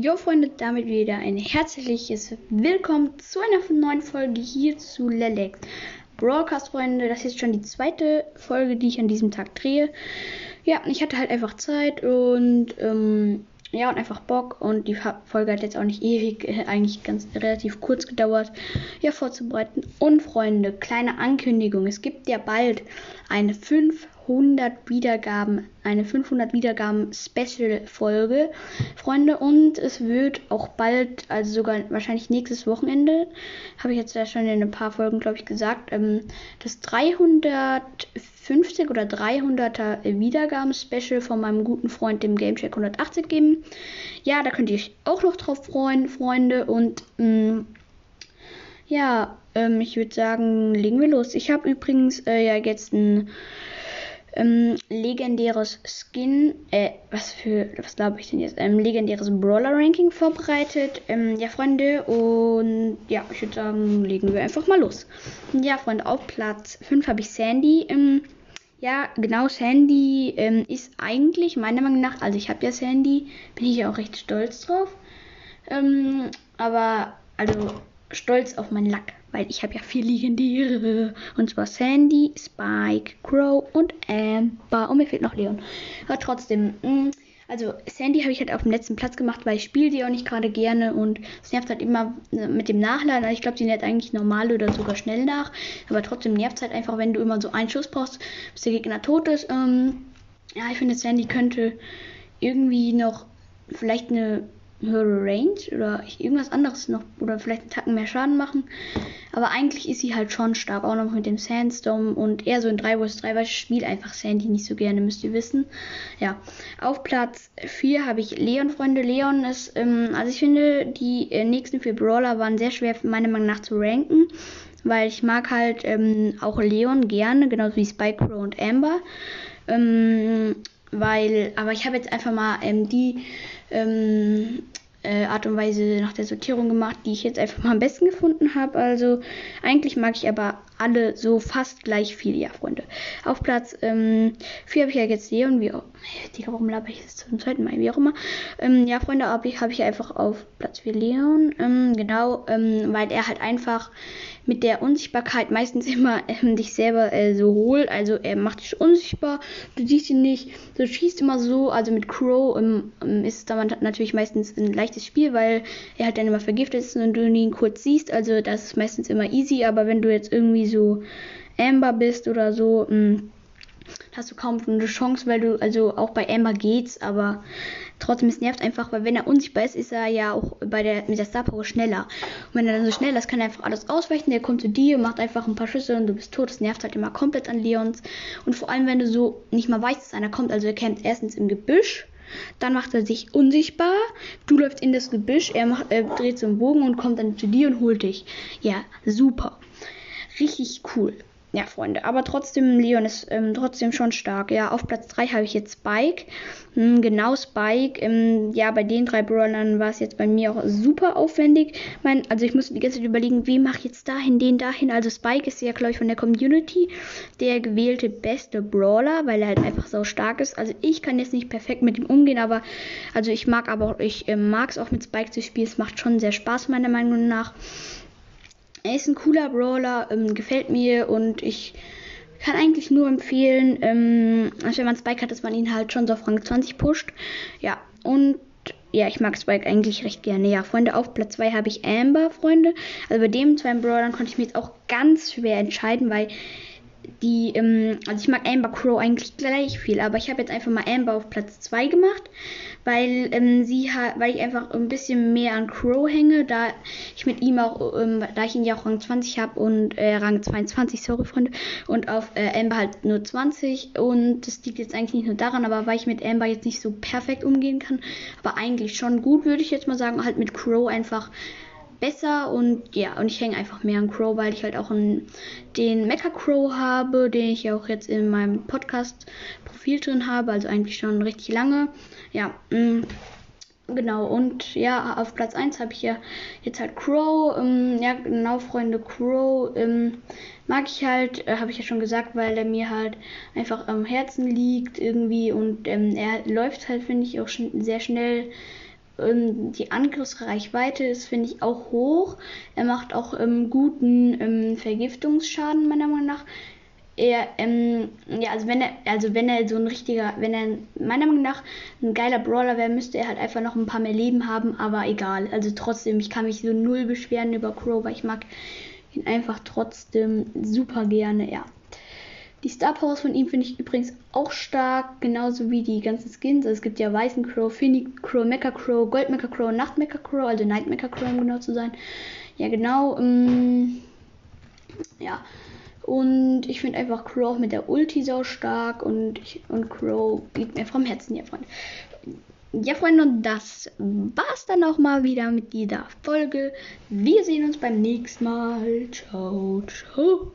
Jo Freunde, damit wieder ein herzliches Willkommen zu einer neuen Folge hier zu Lelex. Broadcast Freunde, das ist schon die zweite Folge, die ich an diesem Tag drehe. Ja, ich hatte halt einfach Zeit und ähm, ja, und einfach Bock und die Folge hat jetzt auch nicht ewig, äh, eigentlich ganz relativ kurz gedauert, ja, vorzubereiten. Und Freunde, kleine Ankündigung, es gibt ja bald eine 500 Wiedergaben, eine 500 Wiedergaben Special Folge, Freunde, und es wird auch bald, also sogar wahrscheinlich nächstes Wochenende, habe ich jetzt ja schon in ein paar Folgen, glaube ich, gesagt, ähm, das 350 oder 300er Wiedergaben Special von meinem guten Freund, dem Gamecheck 180 geben. Ja, da könnt ihr euch auch noch drauf freuen, Freunde, und mh, mm, ja, ähm, ich würde sagen, legen wir los. Ich habe übrigens äh, ja jetzt ein ähm, legendäres Skin, äh, was für, was glaube ich denn jetzt, ähm, legendäres Brawler-Ranking vorbereitet. Ähm, ja, Freunde, und ja, ich würde sagen, legen wir einfach mal los. Ja, Freunde, auf Platz 5 habe ich Sandy. Ähm, ja, genau, Sandy ähm, ist eigentlich meiner Meinung nach, also ich habe ja Sandy, bin ich ja auch recht stolz drauf. Ähm, aber, also, stolz auf meinen Lack, weil ich habe ja vier legendäre. Und zwar Sandy, Spike, Crow und Amber. Und mir fehlt noch Leon. Aber trotzdem, mm, also Sandy habe ich halt auf dem letzten Platz gemacht, weil ich spiele die auch nicht gerade gerne und es nervt halt immer äh, mit dem Nachladen. Also ich glaube, die nervt eigentlich normal oder sogar schnell nach. Aber trotzdem nervt es halt einfach, wenn du immer so einen Schuss brauchst, bis der Gegner tot ist. Ähm, ja, ich finde, Sandy könnte irgendwie noch vielleicht eine höhere Range oder irgendwas anderes noch oder vielleicht einen Tacken mehr Schaden machen. Aber eigentlich ist sie halt schon stark, auch noch mit dem Sandstorm und eher so in 3 vs 3, weil ich spiele einfach Sandy nicht so gerne, müsst ihr wissen. Ja, auf Platz 4 habe ich Leon, Freunde. Leon ist, ähm, also ich finde, die äh, nächsten vier Brawler waren sehr schwer meiner Meinung nach zu ranken, weil ich mag halt ähm, auch Leon gerne, genauso wie Spike, Crow und Amber. Ähm, weil, aber ich habe jetzt einfach mal ähm, die ähm, äh, Art und Weise nach der Sortierung gemacht, die ich jetzt einfach mal am besten gefunden habe. Also eigentlich mag ich aber alle so fast gleich viel, ja, Freunde. Auf Platz ähm, 4 habe ich ja jetzt Leon, wie auch. Digga, warum laber ich jetzt zum zweiten Mal? Wie auch immer. Ähm, ja, Freunde, habe ich, hab ich einfach auf Platz 4 Leon. Ähm, genau, ähm, weil er halt einfach mit der Unsichtbarkeit meistens immer ähm, dich selber äh, so holt. Also er macht dich unsichtbar, du siehst ihn nicht, du schießt immer so. Also mit Crow ähm, ähm ist es dann natürlich meistens ein leichtes Spiel, weil er halt dann immer vergiftet ist und du ihn kurz siehst. Also das ist meistens immer easy. Aber wenn du jetzt irgendwie so Amber bist oder so, mh, hm, hast du kaum eine Chance, weil du, also auch bei Amber geht's, aber trotzdem, es nervt einfach, weil wenn er unsichtbar ist, ist er ja auch bei der, mit der Star Power schneller. Und wenn er dann so schnell ist, kann er einfach alles ausweichen, der kommt zu dir, macht einfach ein paar Schüsse und du bist tot. Das nervt halt immer komplett an Leons. Und vor allem, wenn du so nicht mal weißt, dass einer kommt, also er kämpft erstens im Gebüsch, dann macht er sich unsichtbar, du läufst in das Gebüsch, er, macht, er dreht so einen Bogen und kommt dann zu dir und holt dich. Ja, super. Richtig cool. Ja, Freunde, aber trotzdem, Leon ist ähm, trotzdem schon stark. Ja, auf Platz 3 habe ich jetzt Spike. Hm, genau, Spike. Ähm, ja, bei den drei Brawlern war es jetzt bei mir auch super aufwendig. Mein, also ich musste die ganze Zeit überlegen, wie mache ich jetzt dahin, den dahin. Also Spike ist ja, glaube ich, von der Community der gewählte beste Brawler, weil er halt einfach so stark ist. Also ich kann jetzt nicht perfekt mit ihm umgehen, aber also ich mag aber auch, ich äh, mag es auch mit Spike zu spielen. Es macht schon sehr Spaß, meiner Meinung nach. Er ist ein cooler Brawler, ähm, gefällt mir und ich kann eigentlich nur empfehlen, ähm, also wenn man Spike hat, dass man ihn halt schon so auf Rang 20 pusht. Ja, und ja, ich mag Spike eigentlich recht gerne. Ja, Freunde, auf Platz 2 habe ich Amber, Freunde. Also bei dem zwei Brawlern konnte ich mir jetzt auch ganz schwer entscheiden, weil die, ähm, also ich mag Amber Crow eigentlich gleich viel, aber ich habe jetzt einfach mal Amber auf Platz 2 gemacht, weil ähm, sie weil ich einfach ein bisschen mehr an Crow hänge, da ich mit ihm auch, ähm, da ich ihn ja auch Rang 20 habe und äh, Rang 22, sorry Freunde, und auf äh, Amber halt nur 20 und das liegt jetzt eigentlich nicht nur daran, aber weil ich mit Amber jetzt nicht so perfekt umgehen kann, aber eigentlich schon gut, würde ich jetzt mal sagen, halt mit Crow einfach besser und ja, und ich hänge einfach mehr an Crow, weil ich halt auch einen, den Mecha Crow habe, den ich auch jetzt in meinem Podcast-Profil drin habe, also eigentlich schon richtig lange. Ja, mm, Genau, und ja, auf Platz 1 habe ich ja jetzt halt Crow. Ähm, ja, genau, Freunde, Crow ähm, mag ich halt, äh, habe ich ja schon gesagt, weil er mir halt einfach am Herzen liegt irgendwie und ähm, er läuft halt, finde ich, auch schon sehr schnell die Angriffsreichweite ist, finde ich, auch hoch. Er macht auch ähm, guten ähm, Vergiftungsschaden, meiner Meinung nach. Er, ähm, ja, also wenn er, also wenn er so ein richtiger, wenn er meiner Meinung nach ein geiler Brawler wäre, müsste er halt einfach noch ein paar mehr Leben haben, aber egal. Also trotzdem, ich kann mich so null beschweren über Crow, weil ich mag ihn einfach trotzdem super gerne, ja. Die Star Powers von ihm finde ich übrigens auch stark, genauso wie die ganzen Skins. Also es gibt ja Weißen Crow, Phoenix Crow, Mecha Crow, Gold Mecha Crow, Nacht Mecha Crow, also Night Mecha Crow, um genau zu sein. Ja, genau. Ähm, ja. Und ich finde einfach Crow auch mit der Ulti so stark und, ich, und Crow geht mir vom Herzen, ja, Freunde. Ja, Freunde, und das war's dann auch mal wieder mit dieser Folge. Wir sehen uns beim nächsten Mal. Ciao, ciao.